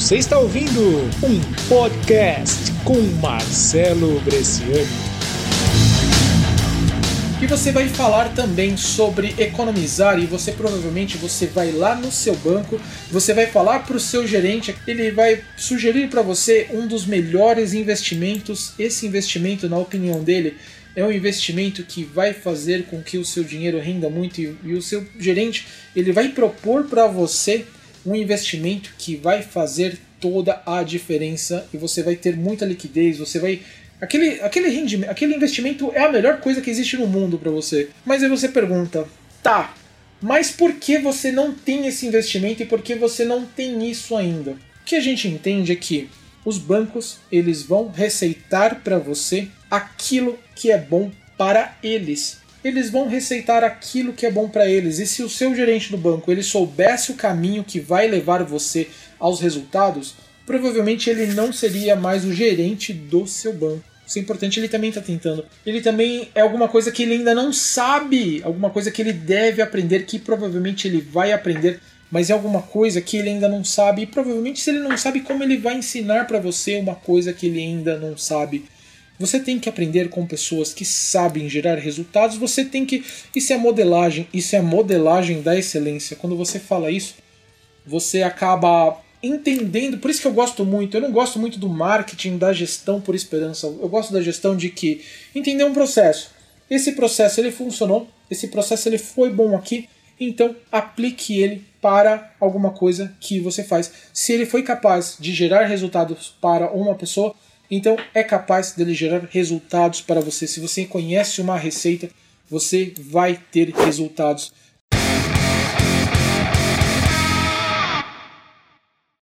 Você está ouvindo um podcast com Marcelo Bresciani. E você vai falar também sobre economizar e você provavelmente você vai lá no seu banco, você vai falar para o seu gerente, ele vai sugerir para você um dos melhores investimentos. Esse investimento, na opinião dele, é um investimento que vai fazer com que o seu dinheiro renda muito e, e o seu gerente ele vai propor para você um investimento que vai fazer toda a diferença e você vai ter muita liquidez, você vai aquele aquele rendimento, aquele investimento é a melhor coisa que existe no mundo para você. Mas aí você pergunta: "Tá, mas por que você não tem esse investimento e por que você não tem isso ainda?" O que a gente entende é que os bancos eles vão receitar para você aquilo que é bom para eles. Eles vão receitar aquilo que é bom para eles. E se o seu gerente do banco ele soubesse o caminho que vai levar você aos resultados, provavelmente ele não seria mais o gerente do seu banco. Isso é importante, ele também está tentando. Ele também é alguma coisa que ele ainda não sabe, alguma coisa que ele deve aprender, que provavelmente ele vai aprender, mas é alguma coisa que ele ainda não sabe. E provavelmente, se ele não sabe, como ele vai ensinar para você uma coisa que ele ainda não sabe. Você tem que aprender com pessoas que sabem gerar resultados. Você tem que. Isso é modelagem. Isso é modelagem da excelência. Quando você fala isso, você acaba entendendo. Por isso que eu gosto muito. Eu não gosto muito do marketing, da gestão por esperança. Eu gosto da gestão de que entender um processo. Esse processo ele funcionou. Esse processo ele foi bom aqui. Então aplique ele para alguma coisa que você faz. Se ele foi capaz de gerar resultados para uma pessoa, então é capaz dele gerar resultados para você. Se você conhece uma receita, você vai ter resultados.